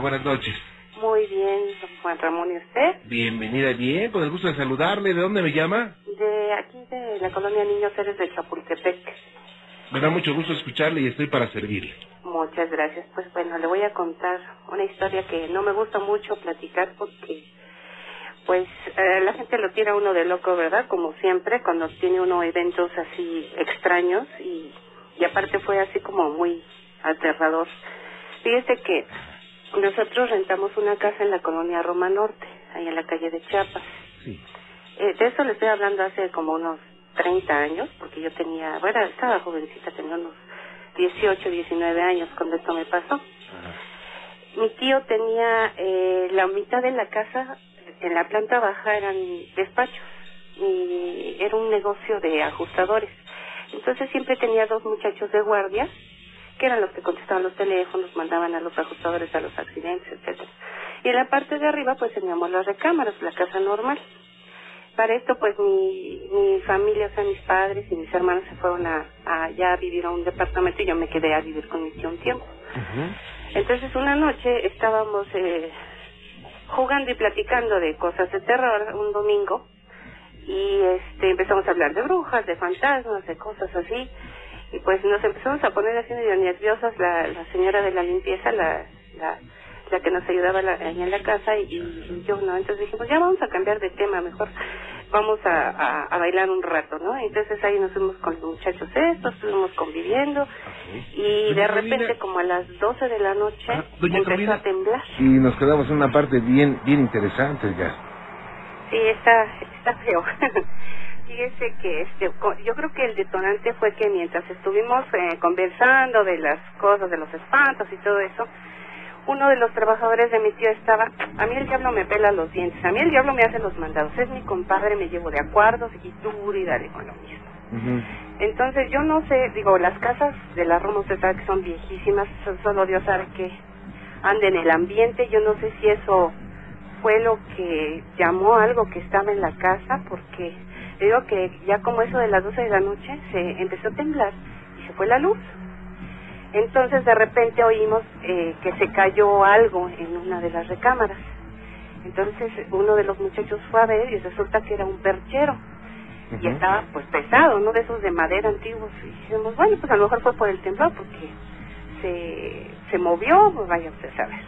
Buenas noches. Muy bien, Juan Ramón, ¿y usted? Bienvenida, bien, con el gusto de saludarle. ¿De dónde me llama? De aquí, de la colonia Niños Héroes de Chapultepec. Me da mucho gusto escucharle y estoy para servirle. Muchas gracias. Pues bueno, le voy a contar una historia que no me gusta mucho platicar porque, pues, eh, la gente lo tira uno de loco, ¿verdad? Como siempre, cuando tiene uno eventos así extraños y, y aparte fue así como muy aterrador. Fíjese que nosotros rentamos una casa en la colonia Roma Norte, ahí en la calle de Chiapas. Sí. Eh, de eso le estoy hablando hace como unos 30 años, porque yo tenía, bueno, estaba jovencita, tenía unos 18, 19 años cuando esto me pasó. Ajá. Mi tío tenía eh, la mitad de la casa, en la planta baja eran despachos, y era un negocio de ajustadores. Entonces siempre tenía dos muchachos de guardia, que eran los que contestaban los teléfonos, mandaban a los ajustadores a los accidentes, etcétera. Y en la parte de arriba pues teníamos las recámaras, la casa normal. Para esto pues mi, mi familia, o sea mis padres y mis hermanos se fueron a, a ya a vivir a un departamento y yo me quedé a vivir con mi tío un tiempo. Entonces una noche estábamos eh, jugando y platicando de cosas de terror un domingo y este empezamos a hablar de brujas, de fantasmas, de cosas así y pues nos empezamos a poner así medio nerviosas la, la señora de la limpieza, la, la, la que nos ayudaba la- ahí en la casa y, y yo no, entonces dijimos ya vamos a cambiar de tema, mejor vamos a, a, a bailar un rato, ¿no? Entonces ahí nos fuimos con los muchachos estos, estuvimos conviviendo y Doña de Carolina. repente como a las 12 de la noche Ah, empezó Carolina. a temblar. Y nos quedamos en una parte bien, bien interesante ya. Sí, está, está feo. Fíjese que este, yo creo que el detonante fue que mientras estuvimos eh, conversando de las cosas, de los espantos y todo eso, uno de los trabajadores de mi tío estaba, a mí el diablo me pela los dientes, a mí el diablo me hace los mandados, es mi compadre, me llevo de acuerdos y tú y dale con lo mismo. Entonces yo no sé, digo, las casas de la Roma usted sabe que son viejísimas, so- solo Dios sabe que anda en el ambiente, yo no sé si eso fue lo que llamó algo que estaba en la casa, porque digo que ya como eso de las 12 de la noche se empezó a temblar y se fue la luz. Entonces de repente oímos eh, que se cayó algo en una de las recámaras. Entonces uno de los muchachos fue a ver y resulta que era un perchero y estaba pues pesado, ¿no? De esos de madera antiguos. Y dijimos, bueno, pues a lo mejor fue por el temblor porque se, se movió, pues vaya usted a saber.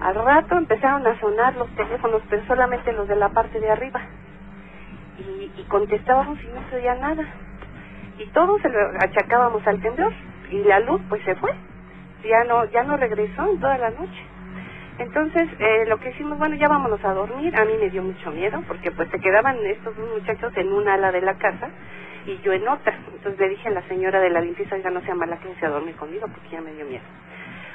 Al rato empezaron a sonar los teléfonos, pero solamente los de la parte de arriba. Y, y contestábamos y no se oía nada. Y todos se lo achacábamos al temblor. Y la luz pues se fue. Ya no, ya no regresó en toda la noche. Entonces, eh, lo que hicimos, bueno, ya vámonos a dormir. A mí me dio mucho miedo porque pues se quedaban estos dos muchachos en una ala de la casa y yo en otra. Entonces le dije a la señora de la limpieza, oiga, no sea mala, quédese a dormir conmigo porque ya me dio miedo.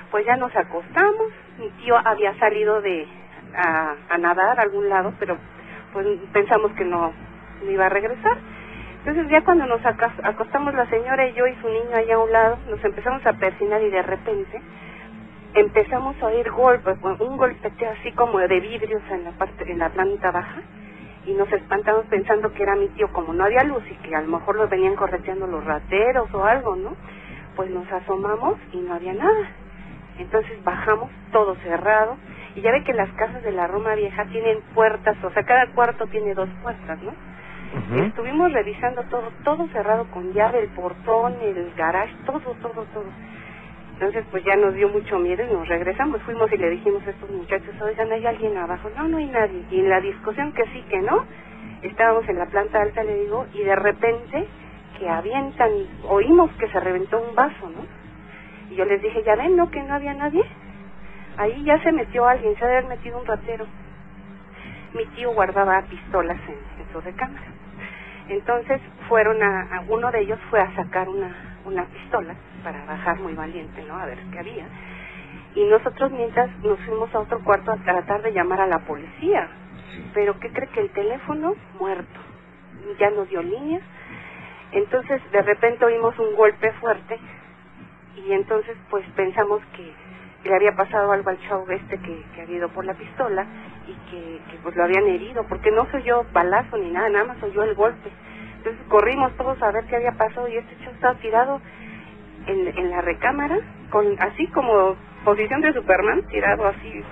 Pues ya nos acostamos, mi tío había salido de a, a nadar a algún lado, pero pues pensamos que no, no iba a regresar. Entonces ya cuando nos acostamos la señora y yo y su niño allá a un lado, nos empezamos a persinar y de repente empezamos a oír golpes, un golpeteo así como de vidrios en la parte, en la planta baja y nos espantamos pensando que era mi tío como no había luz y que a lo mejor lo venían correteando los rateros o algo, ¿no? Pues nos asomamos y no había nada. Entonces bajamos todo cerrado y ya ve que las casas de la Roma Vieja tienen puertas, o sea, cada cuarto tiene dos puertas, ¿no? Estuvimos revisando todo, todo cerrado con llave, el portón, el garage, todo, todo, todo. Entonces, pues ya nos dio mucho miedo y nos regresamos. Fuimos y le dijimos a estos muchachos, oigan, ¿hay alguien abajo? No, no hay nadie. Y en la discusión que sí, que no, estábamos en la planta alta, le digo, y de repente que avientan, oímos que se reventó un vaso, ¿no? Y yo les dije, ya ven, ¿no? Que no había nadie. Ahí ya se metió alguien, se haber metido un ratero. Mi tío guardaba pistolas en, en su recámara. Entonces fueron a, a- uno de ellos fue a sacar una, una pistola para bajar muy valiente, ¿no? A ver qué había. Y nosotros mientras nos fuimos a otro cuarto a tratar de llamar a la policía. Pero ¿qué cree que el teléfono muerto? Ya no dio línea. Entonces de repente oímos un golpe fuerte y entonces pues pensamos que le había pasado algo al chavo este que, que había ido por la pistola y que, que pues lo habían herido, porque no soy yo balazo ni nada, nada más oyó el golpe. Entonces corrimos todos a ver qué había pasado y este chavo estaba tirado en, en la recámara con así como posición de Superman, tirado así,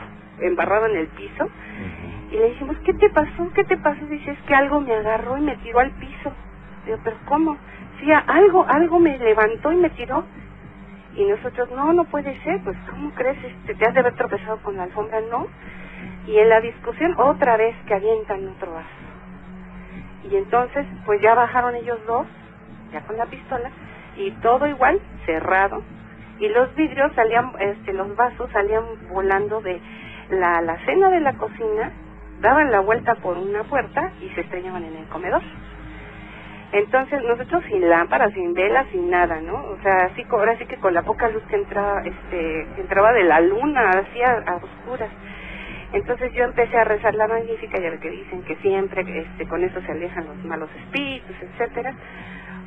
embarrado en el piso. Y le dijimos, ¿qué te pasó? ¿Qué te pasó? Dice, es que algo me agarró y me tiró al piso. Digo, ¿pero cómo? Sí, algo, algo me levantó y me tiró. Y nosotros, no, no puede ser, pues, ¿cómo crees? Este, ¿Te has de haber tropezado con la alfombra? No. Y en la discusión, otra vez que avientan otro vaso. Y entonces, pues ya bajaron ellos dos, ya con la pistola, y todo igual, cerrado. Y los vidrios salían, este, los vasos salían volando de la, la cena de la cocina, daban la vuelta por una puerta y se estrellaban en el comedor. Entonces nosotros sin lámparas, sin velas, sin nada, ¿no? O sea, así ahora sí que con la poca luz que entraba, este, que entraba de la luna, hacía a oscuras. Entonces yo empecé a rezar la magnífica, ya que dicen que siempre este, con eso se alejan los malos espíritus, etcétera.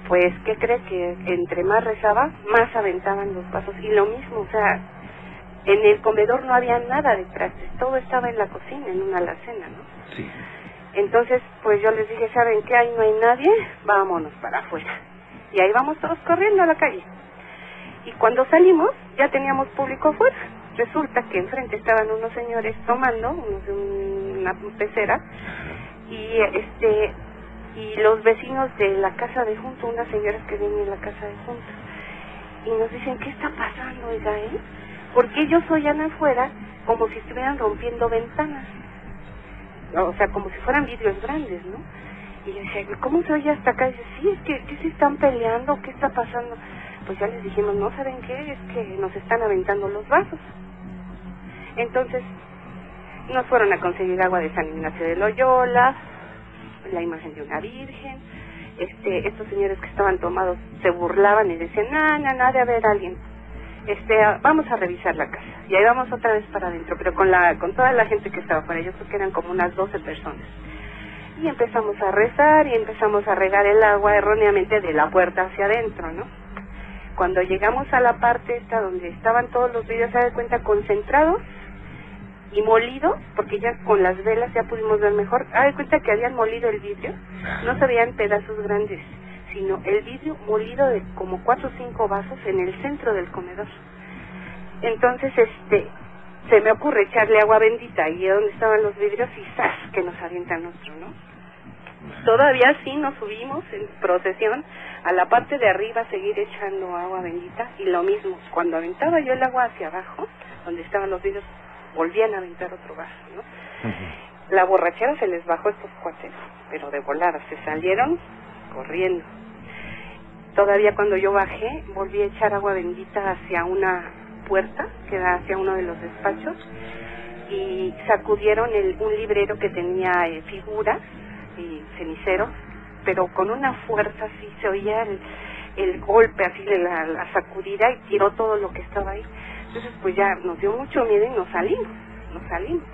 Pues, ¿qué cree que entre más rezaba, más aventaban los vasos? Y lo mismo, o sea, en el comedor no había nada de trastes, todo estaba en la cocina, en una alacena, ¿no? Sí. Entonces, pues yo les dije, ¿saben qué? Ahí no hay nadie, vámonos para afuera. Y ahí vamos todos corriendo a la calle. Y cuando salimos, ya teníamos público afuera. Resulta que enfrente estaban unos señores tomando, una pecera, y este y los vecinos de la casa de junto, unas señoras que vienen en la casa de junto, y nos dicen, ¿qué está pasando, oiga, eh? Porque ellos oían afuera como si estuvieran rompiendo ventanas, o sea, como si fueran vidrios grandes, ¿no? Y yo decía, ¿cómo se oye hasta acá? Dice, sí, es que, ¿qué se están peleando? ¿Qué está pasando? Pues ya les dijimos, no saben qué, es que nos están aventando los vasos. Entonces, nos fueron a conseguir agua de San Ignacio de Loyola, la imagen de una virgen. Este, estos señores que estaban tomados se burlaban y decían, no, no, de haber alguien. Este, vamos a revisar la casa. Y ahí vamos otra vez para adentro, pero con la, con toda la gente que estaba para creo que eran como unas 12 personas. Y empezamos a rezar y empezamos a regar el agua erróneamente de la puerta hacia adentro, ¿no? Cuando llegamos a la parte esta donde estaban todos los vidrios, se da cuenta, concentrados y molido, porque ya con las velas ya pudimos ver mejor. Ah, de cuenta que habían molido el vidrio, no se veían pedazos grandes, sino el vidrio molido de como cuatro o cinco vasos en el centro del comedor. Entonces, este, se me ocurre echarle agua bendita ahí donde estaban los vidrios y ¡zas! que nos avienta nuestro, ¿no? Todavía sí nos subimos en procesión a la parte de arriba a seguir echando agua bendita y lo mismo, cuando aventaba yo el agua hacia abajo, donde estaban los vidrios, volvían a aventar otro vaso, ¿no? La borrachera se les bajó estos cuates, pero de volada, se salieron corriendo. Todavía cuando yo bajé, volví a echar agua bendita hacia una puerta que da hacia uno de los despachos y sacudieron el, un librero que tenía eh, figuras y cenicero, pero con una fuerza así, se oía el, el golpe así de la, la sacudida y tiró todo lo que estaba ahí. Entonces pues ya nos dio mucho miedo y nos salimos, nos salimos.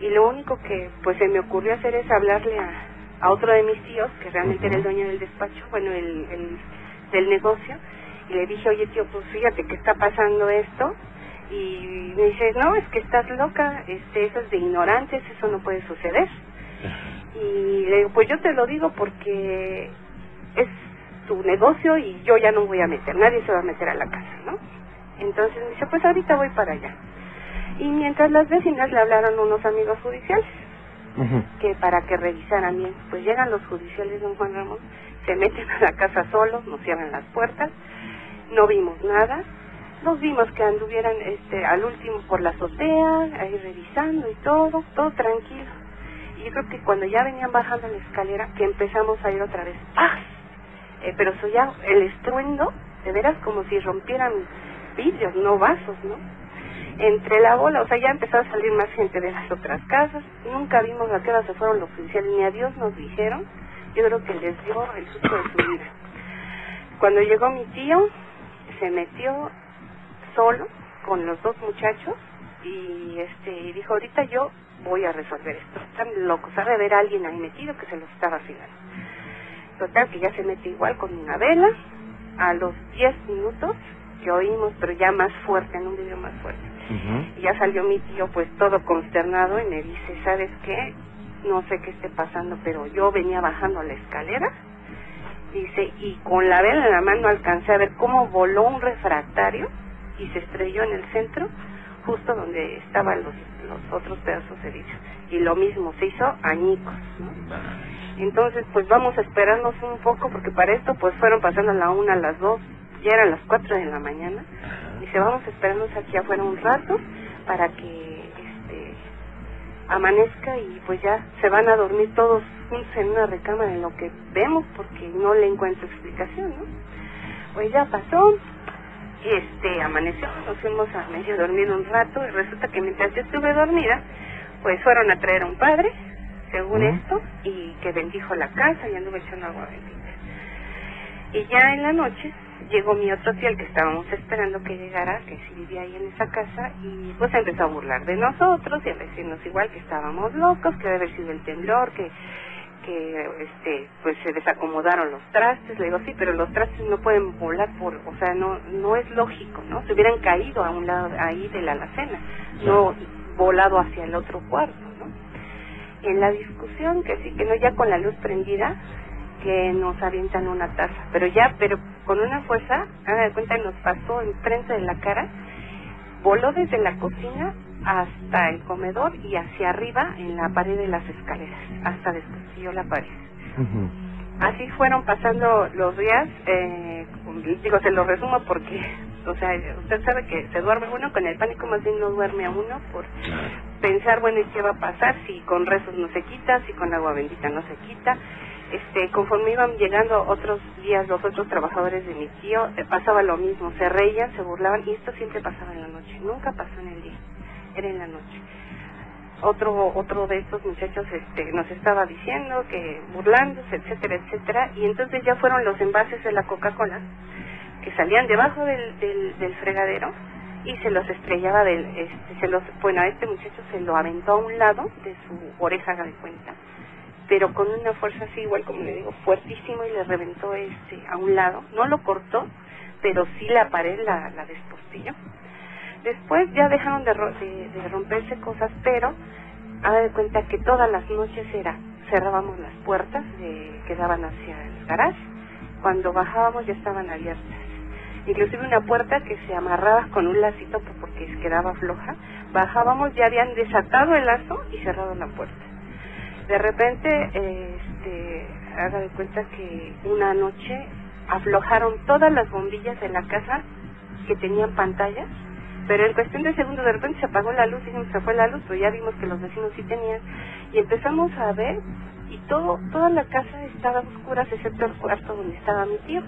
Y lo único que pues se me ocurrió hacer es hablarle a, a otro de mis tíos, que realmente era el dueño del despacho, bueno, el, el del negocio, y le dije, oye tío, pues fíjate que está pasando esto, y me dice, no, es que estás loca, este, eso es de ignorantes, eso no puede suceder. Y le digo, pues yo te lo digo porque es tu negocio y yo ya no voy a meter, nadie se va a meter a la casa, ¿no? Entonces me dice, pues ahorita voy para allá. Y mientras las vecinas le hablaron unos amigos judiciales, que para que revisaran bien, pues llegan los judiciales, don Juan Ramón, se meten a la casa solos, nos cierran las puertas, no vimos nada, nos vimos que anduvieran este, al último por la azotea, ahí revisando y todo, todo tranquilo. Y yo creo que cuando ya venían bajando la escalera, que empezamos a ir otra vez, ¡paz! Eh, pero ya el estruendo, de veras como si rompieran vidrios, no vasos, ¿no? Entre la bola, o sea, ya empezó a salir más gente de las otras casas, nunca vimos a qué hora se fueron los oficiales, ni a Dios nos dijeron, yo creo que les dio el susto de su vida. Cuando llegó mi tío, se metió solo con los dos muchachos y este dijo, ahorita yo voy a resolver esto. Están locos, ha de haber alguien ahí metido que se los estaba afilando. Total, que ya se mete igual con una vela. A los 10 minutos que oímos, pero ya más fuerte, en un video más fuerte. Y ya salió mi tío pues todo consternado y me dice, ¿sabes qué? No sé qué esté pasando, pero yo venía bajando la escalera, dice, y con la vela en la mano alcancé a ver cómo voló un refractario y se estrelló en el centro, justo donde estaban los, los otros pedazos de vidrio. Y lo mismo, se hizo añicos, ¿no? Entonces, pues vamos a esperarnos un poco, porque para esto, pues fueron pasando a la una, a las dos, ya eran las cuatro de la mañana. Dice, vamos a esperarnos aquí afuera un rato para que amanezca y pues ya se van a dormir todos juntos en una recámara en lo que vemos, porque no le encuentro explicación, ¿no? Pues ya pasó, este, amaneció, nos fuimos a medio dormir un rato y resulta que mientras yo estuve dormida, pues fueron a traer a un padre, según esto, y que bendijo la casa y anduve echando agua bendita. Y ya en la noche llegó mi otro tío, el que estábamos esperando que llegara, que sí vivía ahí en esa casa, y pues empezó a burlar de nosotros y a decirnos igual que estábamos locos, que debe haber sido el temblor, que que este pues se desacomodaron los trastes. Le digo sí pero los trastes no pueden volar por o sea no no es lógico no se hubieran caído a un lado ahí de la alacena no volado hacia el otro cuarto no en la discusión que sí que no ya con la luz prendida que nos avientan una taza pero ya pero con una fuerza haga de cuenta nos pasó enfrente de la cara voló desde la cocina hasta el comedor y hacia arriba en la pared de las escaleras, hasta descosió la pared. Así fueron pasando los días, eh, digo, se lo resumo porque, o sea, usted sabe que se duerme uno, con el pánico más bien no duerme a uno por pensar, bueno, ¿y qué va a pasar si con rezos no se quita, si con agua bendita no se quita? Este, conforme iban llegando otros días los otros trabajadores de mi tío, eh, pasaba lo mismo, se reían, se burlaban y esto siempre pasaba en la noche, nunca pasó en el día era en la noche. Otro otro de estos muchachos este nos estaba diciendo que burlándose, etcétera, etcétera, y entonces ya fueron los envases de la Coca-Cola que salían debajo del, del, fregadero y se los estrellaba del este se los bueno a este muchacho se lo aventó a un lado de su oreja de cuenta pero con una fuerza así igual como le digo fuertísimo y le reventó este a un lado no lo cortó pero sí la pared la, la despostilló Después ya dejaron de, de, romperse cosas, pero haga de cuenta que todas las noches era, cerrábamos las puertas que daban hacia el garage, cuando bajábamos ya estaban abiertas. Inclusive una puerta que se amarraba con un lacito porque quedaba floja, bajábamos, ya habían desatado el lazo y cerrado la puerta. De repente, este, haga de cuenta que una noche aflojaron todas las bombillas de la casa que tenían pantallas pero en cuestión de segundos de repente se apagó la luz, y se fue la luz, pero ya vimos que los vecinos sí tenían. Y empezamos a ver y todo toda la casa estaba oscura, excepto el cuarto donde estaba mi tío.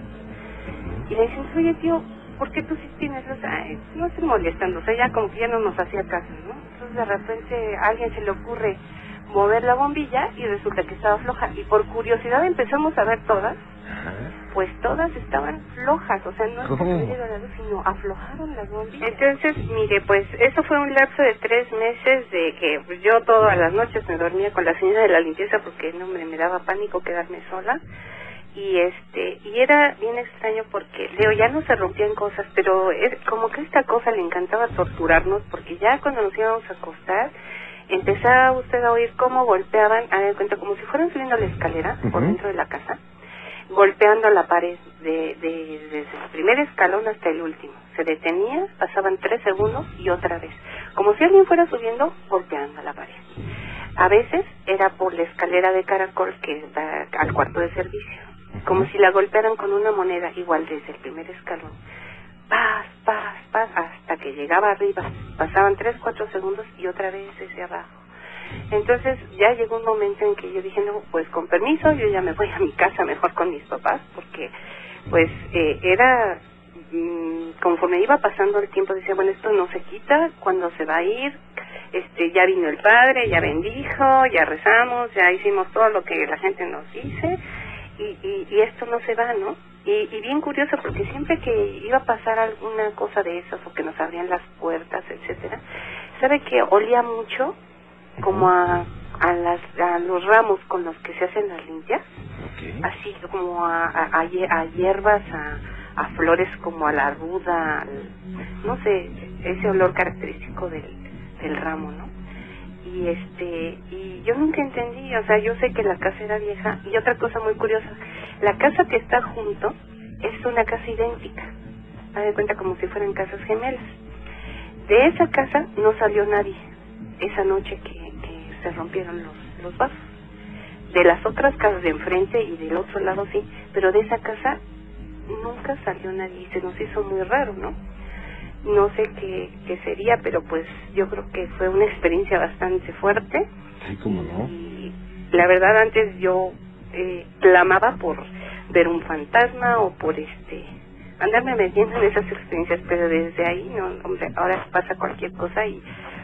Y le dicen, oye tío, ¿por qué tú sí tienes luz? Ay, no estoy molestando, o sea, ya como que ya no nos hacía caso, ¿no? Entonces de repente a alguien se le ocurre mover la bombilla y resulta que estaba floja. Y por curiosidad empezamos a ver todas pues todas estaban flojas, o sea, no la luz, sino aflojaron las bombillas. Entonces, mire, pues eso fue un lapso de tres meses de que pues, yo todas las noches me dormía con la señora de la limpieza porque no me, me daba pánico quedarme sola y este y era bien extraño porque Leo ya no se rompían cosas pero es como que esta cosa le encantaba torturarnos porque ya cuando nos íbamos a acostar empezaba usted a oír cómo golpeaban a ver cuenta como si fueran subiendo la escalera por dentro de la casa golpeando la pared de, desde el primer escalón hasta el último. Se detenía, pasaban tres segundos y otra vez, como si alguien fuera subiendo, golpeando la pared. A veces era por la escalera de caracol que da al cuarto de servicio, como si la golpearan con una moneda igual desde el primer escalón. Paz, paz, paz, hasta que llegaba arriba. Pasaban tres, cuatro segundos y otra vez desde abajo entonces ya llegó un momento en que yo dije, no, pues con permiso, yo ya me voy a mi casa mejor con mis papás, porque pues eh, era, mm, conforme iba pasando el tiempo, decía, bueno, esto no se quita, cuando se va a ir? Este, ya vino el padre, ya bendijo, ya rezamos, ya hicimos todo lo que la gente nos dice, y, y, esto no se va, ¿no? Y, y, bien curioso porque siempre que iba a pasar alguna cosa de esas o que nos abrían las puertas, etcétera, sabe que olía mucho como a, a, las, a los ramos con los que se hacen las limpias, así como a, a, a hierbas, a, a, flores como a la ruda, no sé, ese olor característico del, del ramo, ¿no? Y este, y yo nunca entendí, o sea, yo sé que la casa era vieja, y otra cosa muy curiosa, la casa que está junto es una casa idéntica, haz de cuenta como si fueran casas gemelas. De esa casa no salió nadie esa noche que, que se rompieron los, los vasos. De las otras casas de enfrente y del otro lado sí, pero de esa casa nunca salió nadie se nos hizo muy raro, ¿no? No sé qué, qué sería, pero pues yo creo que fue una experiencia bastante fuerte. Sí, cómo no. Y la verdad antes yo eh, clamaba por ver un fantasma o por este andarme metiendo en esas experiencias, pero desde ahí, no, hombre, ahora pasa cualquier cosa y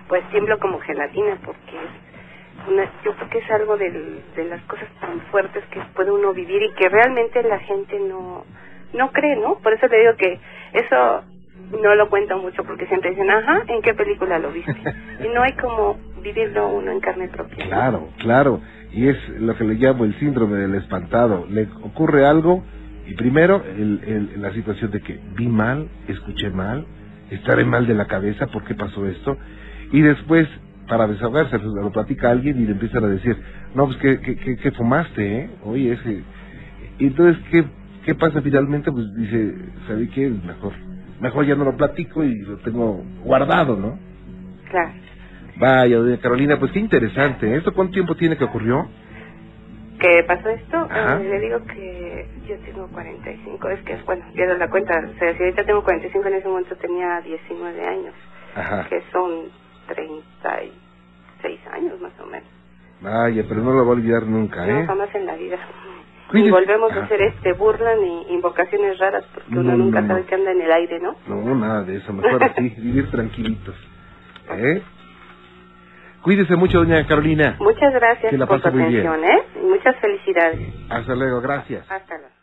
pues tiemblo como gelatina porque es una, yo creo que es algo del, de las cosas tan fuertes que puede uno vivir y que realmente la gente no no cree, ¿no? Por eso le digo que eso no lo cuento mucho porque siempre dicen, ajá, ¿en qué película lo viste? y no hay como vivirlo uno en carne propia. ¿no? Claro, claro. Y es lo que le llamo el síndrome del espantado. Le ocurre algo y primero el, el- la situación de que vi mal, escuché mal, estaré mal de la cabeza, ¿por qué pasó esto? Y después, para desahogarse, pues, lo platica alguien y le empiezan a decir, no, pues que, que, que, que fumaste, ¿eh? Oye, ese... Y entonces, ¿qué, ¿qué pasa finalmente? Pues dice, ¿sabe qué? Mejor, mejor ya no lo platico y lo tengo guardado, ¿no? Claro. Vaya, doña Carolina, pues qué interesante. ¿Esto cuánto tiempo tiene que ocurrió? ¿Qué pasó esto? Eh, le digo que yo tengo 45, es que, bueno, pierdo la cuenta, o sea, si ahorita tengo 45, en ese momento tenía 19 años, Ajá. que son 36 años más o menos. Vaya, pero no lo va a olvidar nunca, No, ¿eh? jamás en la vida. Y volvemos Ajá. a hacer este burla ni invocaciones raras porque No, uno nunca no, sabe no. que anda en el aire, ¿no? No, nada de eso. Mejor así, vivir tranquilitos. ¿Eh? Cuídese mucho, doña Carolina. Muchas gracias Que la por bien. atención, ¿eh? Y muchas felicidades. Hasta luego, gracias. Hasta luego.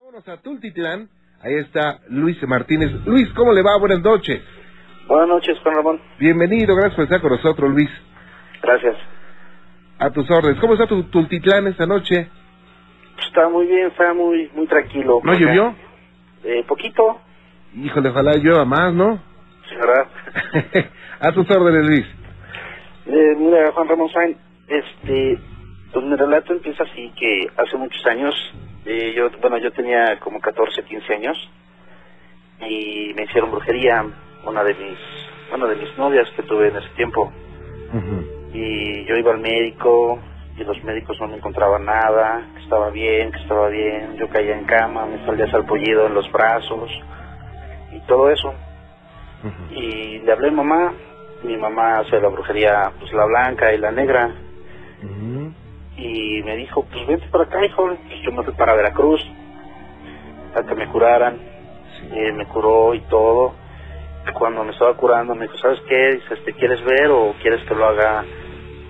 Vámonos a Tultitlán. Ahí está Luis Martínez. Luis, ¿cómo le va? Buenas noches. Buenas noches, Juan Ramón. Bienvenido, gracias por estar con nosotros, Luis. Gracias. A tus órdenes. ¿Cómo está tu Tultitlán esta noche? Está muy bien, está muy muy tranquilo. ¿No llovió? Eh, poquito, Híjole, ojalá llueva más, ¿no? sí, ¿verdad? a tus órdenes, Luis. Eh, mira, Juan Ramón Sain, este, pues mi relato empieza así, que hace muchos años, eh, yo, bueno, yo tenía como 14, 15 años, y me hicieron brujería, una de mis, bueno, de mis novias que tuve en ese tiempo, y yo iba al médico, y los médicos no me encontraban nada, que estaba bien, que estaba bien, yo caía en cama, me salía salpullido en los brazos, y todo eso. Y le hablé a mamá, mi mamá hace la brujería, pues la blanca y la negra, y me dijo, pues vente para acá, hijo, y yo me fui para Veracruz, a que me curaran, Sí. me curó y todo. Cuando me estaba curando me dijo, ¿sabes qué? Dice, ¿te quieres ver o quieres que lo haga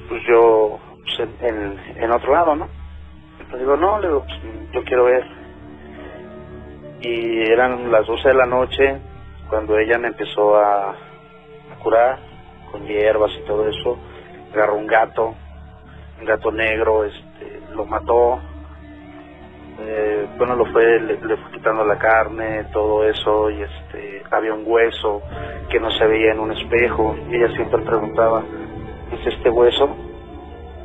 pues yo pues, en, otro lado, no? Le digo, no, le digo, pues, yo quiero ver. Y eran las 12 de la noche cuando ella me empezó a, curar con hierbas y todo eso. Agarró un gato, un gato negro, este, lo mató. Eh, bueno, lo fue, le, fue quitando la carne, todo eso, y este, había un hueso que no se veía en un espejo. Ella siempre preguntaba, ¿es este hueso?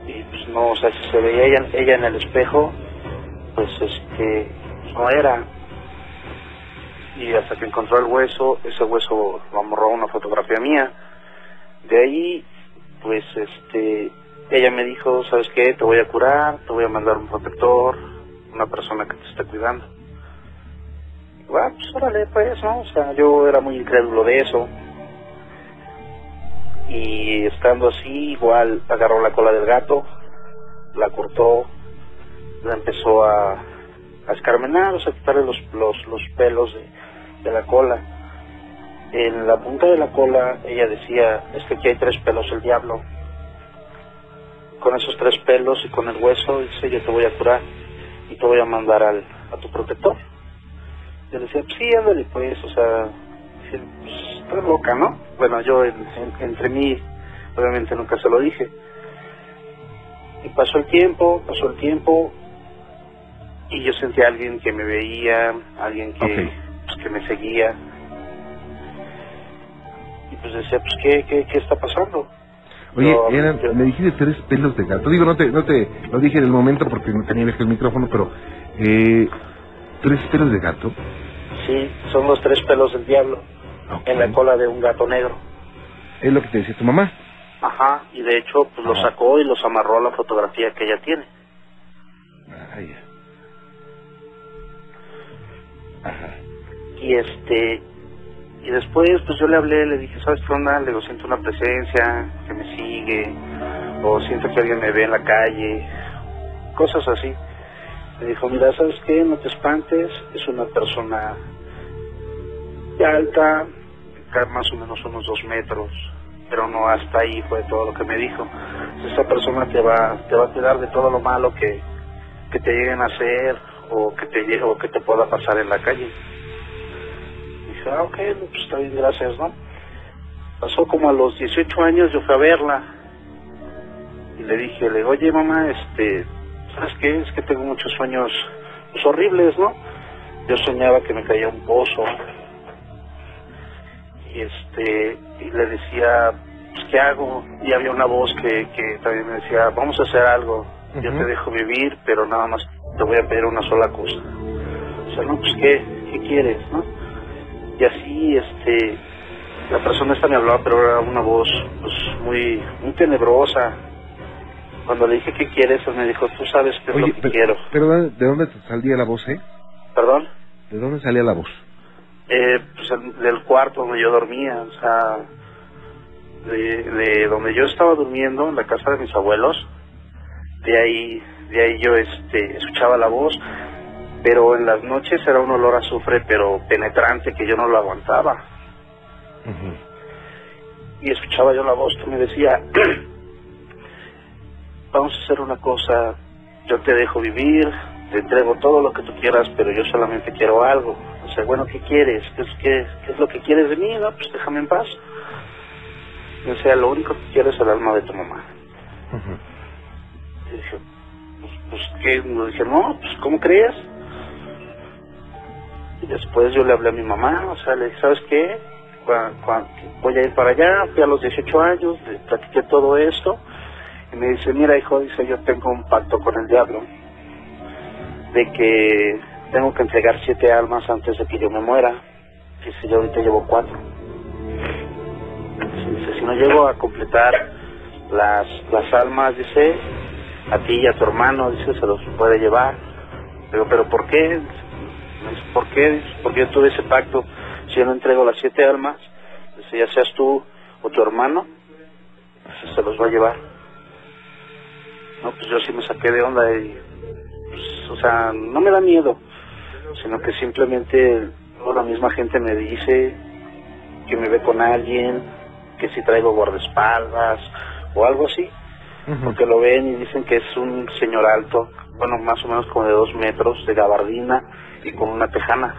Y pues no, o si se veía ella, en el espejo, pues este, no era. Y hasta que encontró el hueso, ese hueso lo amarró a una fotografía mía. De ahí, pues este, ella me dijo, ¿sabes qué? Te voy a curar, te voy a mandar un protector, una persona que te esté cuidando. Y, bueno, pues órale, pues, ¿no? O sea, yo era muy incrédulo de eso. Y estando así, igual agarró la cola del gato, la cortó, la empezó a, a escarmenar, o sea, quitarle los, los, los pelos de, de la cola. En la punta de la cola ella decía, es que aquí hay tres pelos el diablo. Con esos tres pelos y con el hueso, dice, yo te voy a curar y te voy a mandar al, a tu protector. Yo decía, pues sí, ándale pues, o sea, dice, pues, estás loca, ¿no? Bueno, yo en- en- entre mí, obviamente nunca se lo dije. Y pasó el tiempo, pasó el tiempo, y yo sentí a alguien que me veía, alguien que, pues, que me seguía. Y pues decía, pues, ¿qué, qué, qué está pasando? Oye, No, eran, yo- me dijiste tres pelos de gato. Digo, no te, no te lo dije en el momento porque no tenía el micrófono, pero eh, tres pelos de gato. Sí, son los tres pelos del diablo En la cola de un gato negro. Es lo que te decía tu mamá. Ajá, y de hecho pues los Ajá. sacó y los amarró a la fotografía que ella tiene. Ah, ya. Ajá. Y este, y después pues yo le hablé, le dije, ¿sabes qué onda? Le digo, siento una presencia que me sigue, o siento que alguien me ve en la calle, cosas así. Me dijo, mira, ¿sabes qué? No te espantes, es una persona alta, más o menos unos dos metros, pero no hasta ahí fue todo lo que me dijo. Esa persona te va, te va a cuidar de todo lo malo que, que te lleguen a hacer o que te o que te pueda pasar en la calle. Dije, ah, ok, pues está bien, gracias, ¿no? Pasó como a los 18 años, yo fui a verla y le dije, le oye mamá, este, ¿sabes qué? Es que tengo muchos sueños pues, horribles, ¿no? Yo soñaba que me caía un pozo y este, y le decía, pues, ¿qué hago? Y había una voz que, que también me decía, vamos a hacer algo, yo te dejo vivir, pero nada más te voy a pedir una sola cosa. O sea, no, pues, ¿qué? ¿Qué quieres, no? Y así, este, la persona esta me hablaba, pero era una voz, pues, muy, muy tenebrosa. Cuando le dije, ¿qué quieres? Él me dijo, tú sabes qué es Oye, lo que pero, quiero. pero ¿de de dónde te salía la voz, eh? ¿Perdón? ¿De dónde salía la voz? Eh, pues el- del cuarto donde yo dormía, o sea, de, de donde yo estaba durmiendo, en la casa de mis abuelos, de ahí, de ahí yo este, escuchaba la voz, pero en las noches era un olor a azufre, pero penetrante, que yo no lo aguantaba. Y escuchaba yo la voz que me decía, vamos a hacer una cosa, yo te dejo vivir, te entrego todo lo que tú quieras, pero yo solamente quiero algo. O sea, bueno, ¿qué quieres? ¿Qué es, qué, qué es lo que quieres de mí? No, pues déjame en paz. O sea, lo único que quiero es el alma de tu mamá. Y dije, pues, pues ¿qué? Y dije, no, pues ¿cómo crees? Y después yo le hablé a mi mamá, o sea, le dije, ¿sabes qué? Voy a ir para allá, fui a los 18 años, le platiqué todo esto, y me dice, mira hijo, dice, yo tengo un pacto con el diablo, de que tengo que entregar siete almas antes de que yo me muera, dice, yo ahorita llevo cuatro. Dice, si no llego a completar las, las almas, dice, a ti y a tu hermano, dice, se los puede llevar. Digo, pero ¿por qué? ¿Por qué? Porque yo tuve ese pacto. Si yo no entrego las siete almas, dice, ya seas tú o tu hermano, se los va a llevar. No, pues yo sí me saqué de onda y, pues, o sea, no me da miedo, sino que simplemente la misma gente me dice que me ve con alguien, que si traigo guardaespaldas o algo así porque lo ven y dicen que es un señor alto, bueno, más o menos como de dos metros, de gabardina y con una tejana.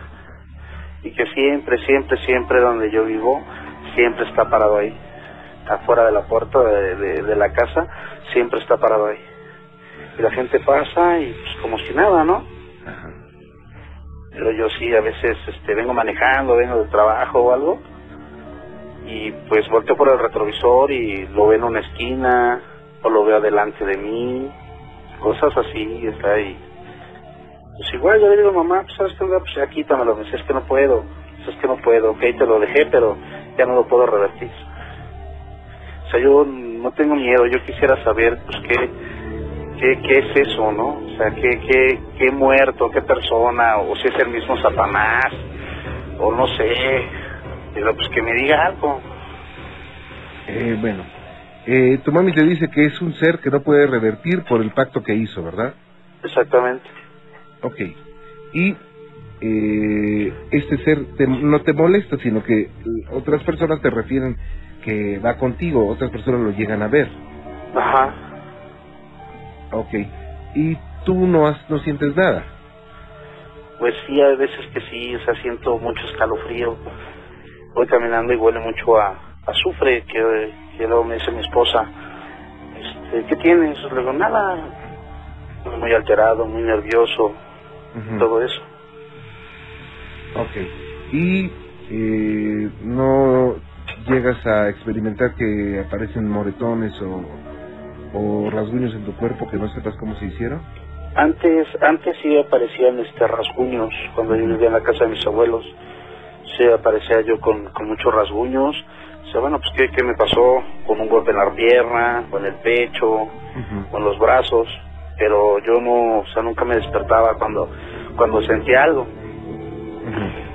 Y que siempre, siempre, siempre donde yo vivo, siempre está parado ahí. Afuera de la puerta de, de- de la casa, siempre está parado ahí. Y la gente pasa y pues como si nada, ¿no? Ajá. Pero yo sí, a veces este, vengo manejando, vengo del trabajo o algo, y pues volteo por el retrovisor y lo veo en una esquina, o lo veo delante de mí, cosas así, está ahí. Pues igual yo le digo, mamá, pues sabes onda? pues ya quítamelo, me dice, es que no puedo, pues, es que no puedo, ok, te lo dejé, pero ya no lo puedo revertir. O sea, yo no tengo miedo, yo quisiera saber, pues, qué, qué, qué es eso, ¿no? O sea, qué, qué, qué muerto, qué persona, o si es el mismo Satanás, o no sé, pero pues que me diga algo. Eh, bueno, eh, tu mami te dice que es un ser que no puede revertir por el pacto que hizo, ¿verdad? Exactamente. Ok. Y eh, este ser te- no te molesta, sino que otras personas te refieren que va contigo, otras personas lo llegan a ver. Ajá. Ok. Y tú no, has, no sientes nada. Pues sí, hay veces que sí, o sea, siento mucho escalofrío. Voy caminando y huele mucho a azufre, que, que luego me dice mi esposa, este, ¿qué tienes? Le digo, nada, muy alterado, muy nervioso, todo eso. Ok. Y eh, no llegas a experimentar que aparecen moretones o, o rasguños en tu cuerpo que no sepas cómo se hicieron. Antes, antes sí aparecían este rasguños cuando yo vivía en la casa de mis abuelos. Sí aparecía yo con, con muchos rasguños. O sea, bueno, pues ¿qué, ¿qué me pasó? Con un golpe en la pierna, con el pecho, con los brazos. Pero yo no, o sea, nunca me despertaba cuando, cuando sentía algo.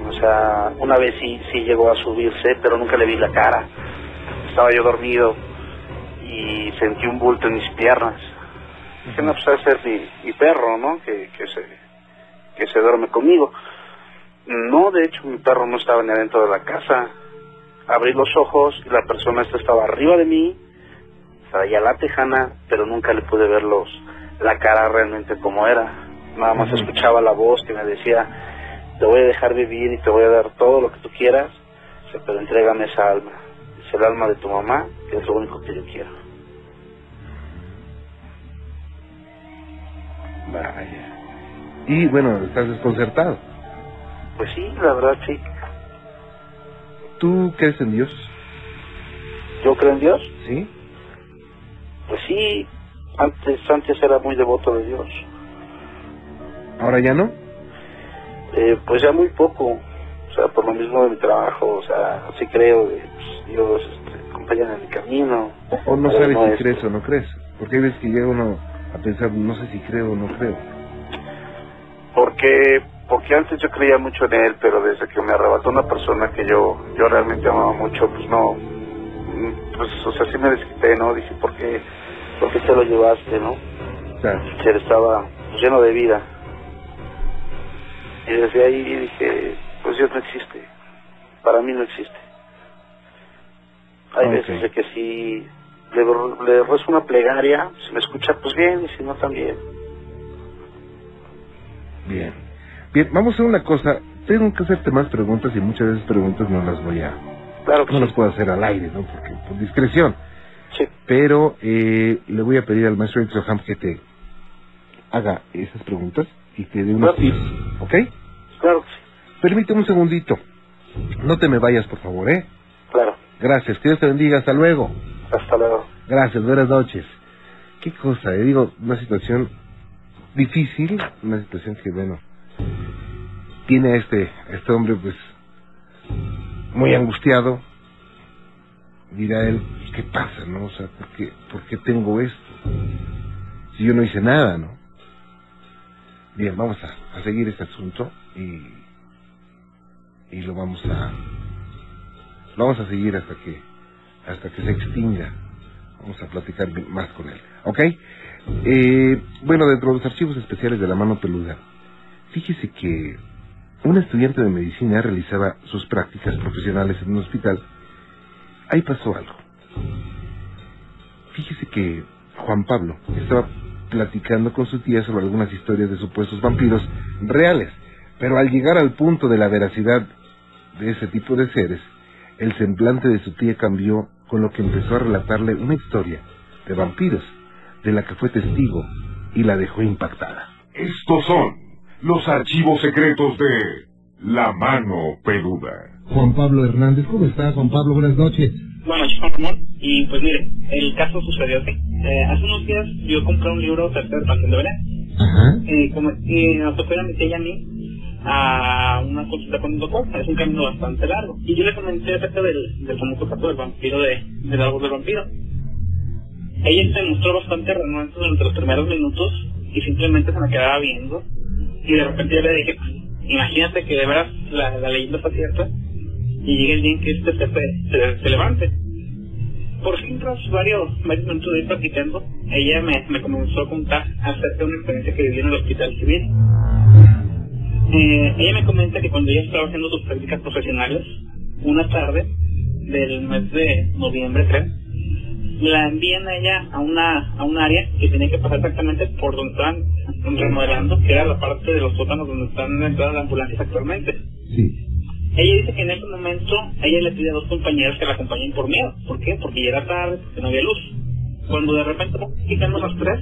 O sea, una vez sí, sí llegó a subirse, pero nunca le vi la cara. Estaba yo dormido y sentí un bulto en mis piernas. Dije, no, pues debe ser mi, mi perro, ¿no? Que, que, se, que se duerme conmigo. No, de hecho, mi perro no estaba ni adentro de la casa. Abrí los ojos y la persona esta estaba arriba de mí, traía la tejana, pero nunca le pude ver los, la cara realmente como era. Nada más escuchaba la voz que me decía, te voy a dejar vivir y te voy a dar todo lo que tú quieras, pero entrégame esa alma. Es el alma de tu mamá, que es lo único que yo quiero. Vaya. Y bueno, estás desconcertado. Pues sí, la verdad sí. ¿Tú crees en Dios? ¿Yo creo en Dios? ¿Sí? Pues sí, antes, antes era muy devoto de Dios. ¿Ahora ya no? Eh, pues ya muy poco, o sea, por lo mismo de mi trabajo, o sea, sí creo que pues, Dios este, acompaña en mi camino. ¿O, o no sabes si es- crees o no crees? Porque hay veces que llega uno a pensar, no sé si creo o no creo. Porque, porque antes yo creía mucho en él, pero desde que me arrebató una persona que yo, yo realmente amaba mucho, pues no, pues, o sea, sí me desquité, ¿no? Dije, ¿por qué, por qué te lo llevaste, no? Claro. que él estaba pues, lleno de vida. Y desde ahí dije, pues Dios no existe. Para mí no existe. Hay veces de que si le, le rezo una plegaria, si me escucha, pues bien, y si no, también. Bien. Bien, vamos a hacer una cosa. Tengo que hacerte más preguntas y muchas de esas preguntas no las voy a... Claro que No sí. las puedo hacer al aire, ¿no? Porque por discreción. Sí, Pero eh, le voy a pedir al maestro Ham que te haga esas preguntas y te dé unos tips, ¿ok? claro que sí. Permíteme un segundito. No te me vayas, por favor, ¿eh? Claro. Gracias. Que Dios te bendiga. Hasta luego. Hasta luego. Gracias. Buenas noches. Qué cosa, eh? Digo, una situación difícil, una situación que, bueno, tiene a este, este hombre, pues, muy angustiado. Dirá él, ¿qué pasa, no? O sea, ¿por qué, ¿por qué tengo esto? Si yo no hice nada, ¿no? Bien, vamos a, a seguir este asunto y, y lo vamos a, lo vamos a seguir hasta que, hasta que se extinga. Vamos a platicar más con él, ¿ok? Eh, bueno, dentro de los archivos especiales de la mano peluda, fíjese que un estudiante de medicina realizaba sus prácticas profesionales en un hospital. Ahí pasó algo. Fíjese que Juan Pablo estaba platicando con su tía sobre algunas historias de supuestos vampiros reales, pero al llegar al punto de la veracidad de ese tipo de seres, el semblante de su tía cambió con lo que empezó a relatarle una historia de vampiros, de la que fue testigo y la dejó impactada. Estos son los archivos secretos de La Mano Peluda. Juan Pablo Hernández, ¿cómo está Juan Pablo? Buenas noches. Juan Ramón, y pues mire, el caso sucedió así. Eh, hace unos días yo compré un libro tercer pasión de Belén. Ajá. Eh, como, y nos tocó ir a mi tía y a mí a una consulta con un doctor. Es un camino bastante largo. Y yo le comenté acerca del, del famoso caso del vampiro de, del árbol del vampiro. Ella se mostró bastante renuente durante los primeros minutos y simplemente se me quedaba viendo. Y de repente yo le dije, imagínate que de veras la, la leyenda está cierta y llegue el día en que este se, se, se levante. Por fin, tras varios, varios minutos de ir practicando, ella me, me comenzó a contar acerca de una experiencia que vivió en el hospital civil. Eh, ella me comenta que cuando ella estaba haciendo sus prácticas profesionales, una tarde del mes de noviembre, creo, la envían a ella a una a un área que tenía que pasar exactamente por donde estaban remodelando, que era la parte de los sótanos donde están entradas las ambulancias actualmente. Sí. Ella dice que en ese momento ella le pide a dos compañeros que la acompañen por miedo. ¿Por qué? Porque ya era tarde, porque no había luz. Cuando de repente quitamos las tres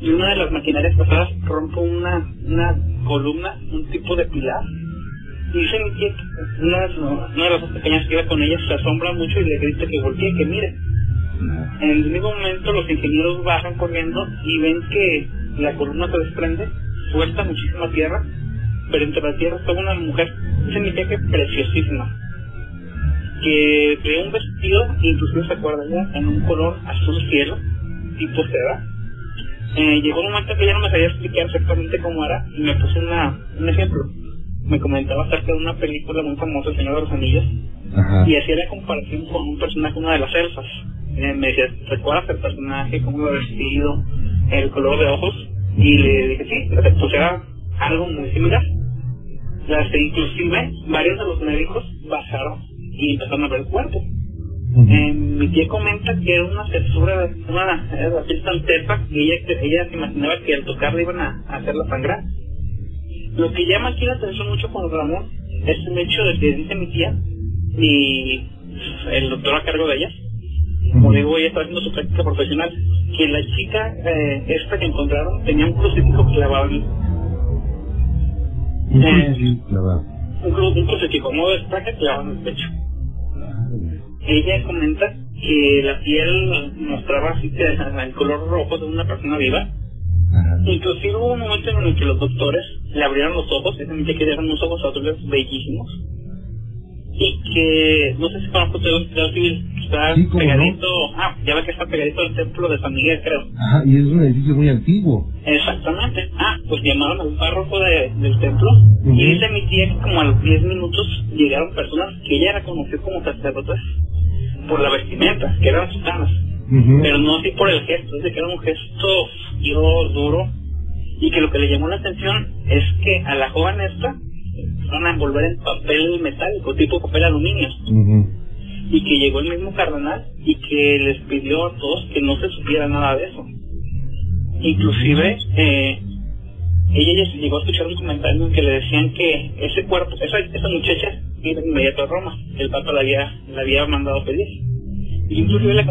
y una de las maquinarias pasadas rompe una, una columna, un tipo de pilar. Y dice mi tía una una de las dos pequeñas que iba con ella se asombra mucho y le grita que voltee, que mire. En el mismo momento los ingenieros bajan corriendo y ven que la columna se desprende, suelta muchísima tierra, pero entre la tierra estaba una mujer, dice mi tía que preciosísima, que traía un vestido, inclusive se acuerda ya, en un color azul cielo, tipo seda. Eh, llegó un momento que ella no me sabía explicar exactamente cómo era y me puso una, un ejemplo. Me comentaba acerca de una película muy famosa, El Señor de los Anillos, Ajá. y hacía la comparación con un personaje, una de las elfas. Eh, me decía, ¿recuerdas el personaje, cómo iba vestido, el color de ojos? Y le dije, sí, pues era algo muy similar. Las, inclusive, varios de los médicos bajaron y empezaron a ver el cuerpo. Eh, mi tía comenta que era una textura, una, piel tan tepa que ella, ella se imaginaba que al tocarla iban a, a hacerla sangrar. Lo que llama aquí la atención mucho con Ramón es el hecho de que dice mi tía y el doctor a cargo de ella, como digo, ella está haciendo su práctica profesional, que la chica eh, esta que encontraron tenía un crucifijo clavado en Un Eh, un crucifijo, no de estaca clavado en el pecho. Ella comenta que la piel mostraba así el color rojo de una persona viva. Ajá. Inclusive hubo un momento en el que los doctores le abrieron los ojos, esa que eran unos ojos azules bellísimos. Y que, no sé si conozco usted el hospital civil, que está Sí, cómo no. pegadito, ah, ya ve que está pegadito al templo de San Miguel, creo. Ajá, y es un edificio muy antiguo. Exactamente. Ah, pues llamaron al párroco de- del templo y dice mi tía que como a los 10 minutos llegaron personas que ella reconoció como sacerdotes por la vestimenta, que eran sutanas, Ujú. pero no así por el gesto, es de que era un gesto frío, duro, y que lo que le llamó la atención es que a la joven esta van a envolver en papel metálico, tipo papel aluminio, y que llegó el mismo cardenal y que les pidió a todos que no se supiera nada de eso. Inclusive, eh, ella ya llegó a escuchar un comentario en que le decían que ese cuerpo, esa, esa muchacha iba inmediato a Roma, el Papa la había, la había mandado a pedir. Y inclusive le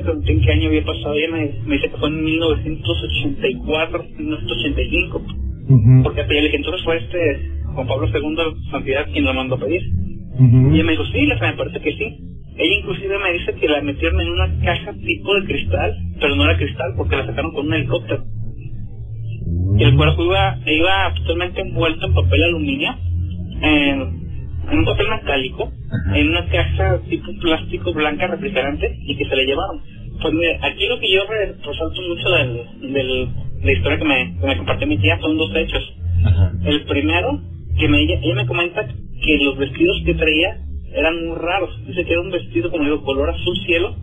pregunté en qué año había pasado, ella me, me dice que fue en 1984, 1985, Ujú. porque hasta le dije, entonces fue este Juan Pablo II, Santidad, quien la mandó a pedir. Y ella me dijo, sí, le- me parece que sí. Ella inclusive me dice que la metieron en una caja tipo de cristal, pero no era cristal porque la sacaron con un helicóptero. Y el cuerpo iba, iba totalmente envuelto en papel aluminio, en, en un papel metálico, Ajá. en una caja tipo plástico blanca refrigerante y que se le llevaron. Pues mire, aquí lo que yo re- resalto mucho del, del, de la historia que me, que me compartió mi tía son dos hechos. Ajá. El primero, que me, ella me comenta que los vestidos que traía eran muy raros. Dice que era un vestido, como digo, color azul cielo,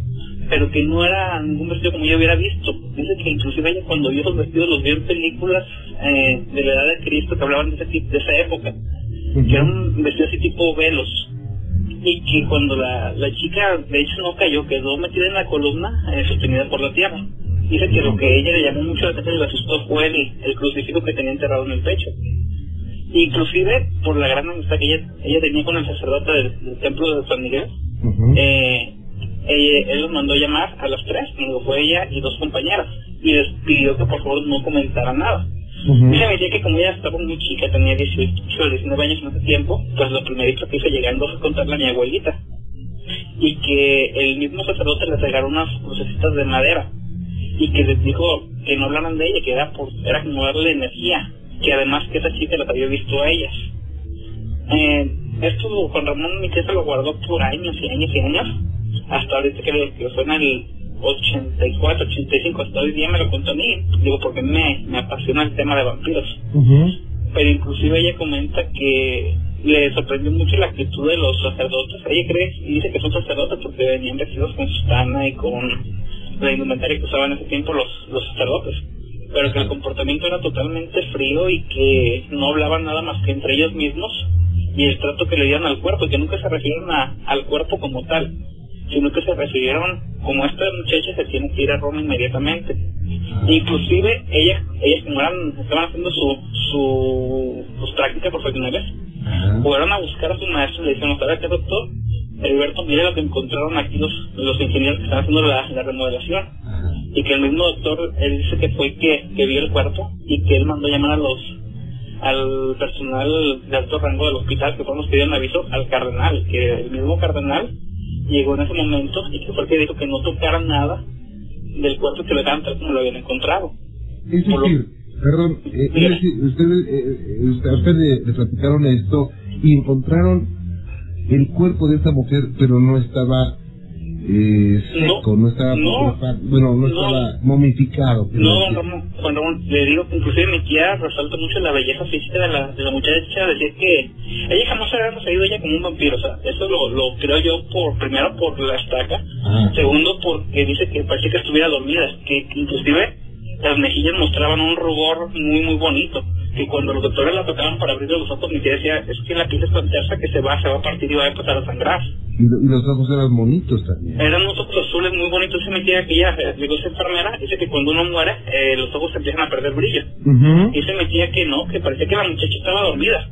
pero que no era ningún vestido como yo hubiera visto. Dice que inclusive ella cuando vio esos vestidos los vio en películas eh, de la edad de Cristo que hablaban de, ese, tip- de esa época, que era un vestido así tipo velos. Y que cuando la, la chica, de hecho, no cayó, quedó metida en la columna, eh, sostenida por la tierra. Dice que lo que ella le llamó mucho la atención y le asustó fue el, el crucifijo que tenía enterrado en el pecho. Inclusive por la gran amistad que ella, ella tenía con el sacerdote del, del templo de San Miguel, eh, ella- él los mandó llamar a las tres, luego fue ella y dos compañeras, y les pidió que por favor no comentaran nada. Ujú. Ella me decía que como ella estaba muy chica, tenía 18 o 19 años en ese tiempo, pues lo primerito que hizo llegando fue contarle a mi abuelita. Y que el mismo sacerdote les regaló unas crucecitas de madera. Y que les dijo que no hablaran de ella, que era, por, era como darle energía. Que además que esa chica las había visto a ellas. Eh, esto Juan Ramón mi tía se lo guardó por años y años y años. Hasta ahorita que, lo- que fue en el 84, 85, hasta hoy día me lo contó a mí. Digo, porque me, me apasiona el tema de vampiros pero inclusive ella comenta que le sorprendió mucho la actitud de los sacerdotes. Ella cree y dice que son sacerdotes porque venían vestidos con sutana y con la indumentaria que usaban en ese tiempo los, los sacerdotes. Pero que el comportamiento era totalmente frío y que no hablaban nada más que entre ellos mismos y el trato que le dieron al cuerpo que nunca se refirieron a- al cuerpo como tal, sino que se refirieron como esta muchacha se tiene que ir a Roma inmediatamente. Inclusive ellas, ellas como eran, estaban haciendo su, su, sus prácticas profesionales, fueron a buscar a su maestro y le dijeron, ¿sabes qué doctor? Heriberto, mire lo que encontraron aquí los, los ingenieros que están haciendo la, la remodelación. Y que el mismo doctor, él dice que fue que, que vio el cuerpo y que él mandó llamar a los al personal de alto rango del hospital que fueron los que dieron aviso al cardenal, que el mismo cardenal llegó en ese momento y que fue el que dijo que no tocaran nada del cuerpo que lo dejaran tal como lo habían encontrado. Es lo- decir, Perdón, eh, es decir, ustedes, eh, eh, a usted le, le platicaron esto y encontraron el cuerpo de esta mujer, pero no estaba eh, seco, no, estaba no, bueno, no, no. estaba momificado. No. Ramón, Ramón, le digo que inclusive mi tía resalta mucho la belleza física de la, de la muchacha, decir que ella jamás se había poseído ella como un vampiro, o sea, eso lo, lo creo yo por, primero por la estaca, Ah. segundo porque dice que parecía que estuviera dormida, que inclusive las mejillas mostraban un rubor muy muy bonito, que cuando los doctores la tocaban para abrirle los ojos, mi tía decía, es que la piel es tan tersa que se va, se va a partir y va a empezar a sangrar. Y, lo- y los ojos eran bonitos también. Eran unos ojos azules muy bonitos. Dice mi tía que ella, eh, digo, es enfermera, dice que cuando uno muere, eh, los ojos empiezan a perder brillo. Ujú. Dice mi tía que no, que parecía que la muchacha estaba dormida.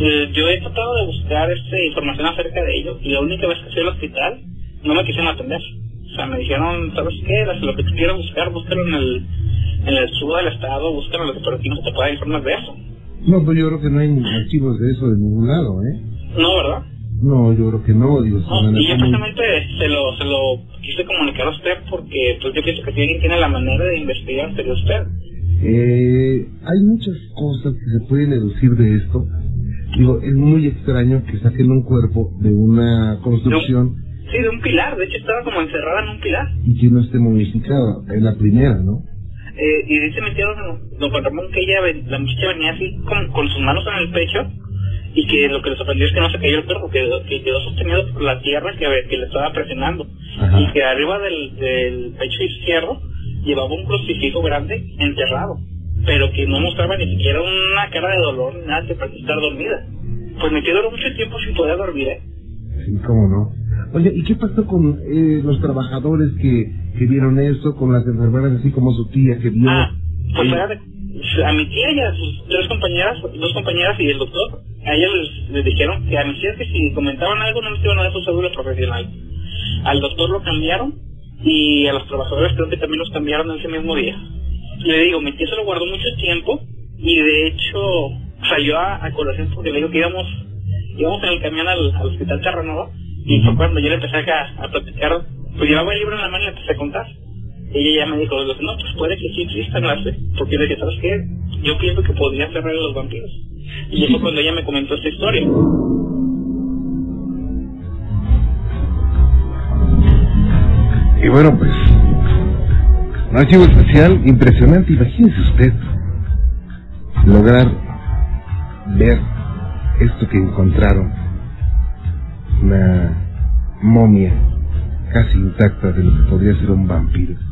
Eh, yo he tratado de buscar este, información acerca de ello y la única vez que fui al hospital no me quisieron atender. O sea, me dijeron, ¿sabes qué? Lo que tú quieras buscar, búscalo en el, en el archivo del Estado, búscalo en lo que por aquí no se te pueda informar de eso. No, pues yo creo que no hay archivos de eso de ningún lado, ¿eh? No, ¿verdad? No, yo creo que no, digo, No, y yo precisamente se lo, se lo quise comunicar a usted porque pues yo pienso que si alguien tiene la manera de investigar sería usted. Eh, hay muchas cosas que se pueden deducir de esto. Digo, es muy extraño que saquen un cuerpo de una construcción Sí, de un pilar, de hecho estaba como encerrada en un pilar. y que no esté momificado. Es la primera, ¿no? Eh, y dice mi tío don, don Ramón que ella, la muchacha venía así con, con sus manos en el pecho y que lo que les sorprendió es que no se cayó el cuerpo, que, que quedó sostenido por la tierra que, que le estaba presionando. Ajá. Y que arriba del, del pecho izquierdo llevaba un crucifijo grande enterrado, pero que no mostraba ni siquiera una cara de dolor ni nada que parecía estar dormida. Pues tío duró mucho tiempo sin poder dormir, ¿eh? Sí, cómo no. Oye, ¿y qué pasó con eh, los trabajadores que, que vieron eso, con las enfermeras, así como su tía que vio? Ah, pues Eh, a mi tía y a sus tres compañeras, dos compañeras y el doctor, a ellas les, les dijeron que a mis que si comentaban algo no les iban a dar su cédula profesional. Al doctor lo cambiaron y a los trabajadores creo que también los cambiaron ese mismo día. Le digo, mi tía se lo guardó mucho tiempo y de hecho salió a, a colación porque le digo que íbamos, íbamos en el camión al, al hospital Terranova y fue cuando yo le empecé acá a platicar, pues llevaba el libro en la mano y le empecé a contar. Ella ya me dijo, no, pues puede que sí existan las, porque le dije, ¿sabes qué? Yo pienso que podría ser de los vampiros. Y fue cuando ella me comentó esta historia. Y bueno, pues, un archivo especial impresionante. Imagínese usted lograr ver esto que encontraron. Una momia casi intacta de lo que podría ser un vampiro.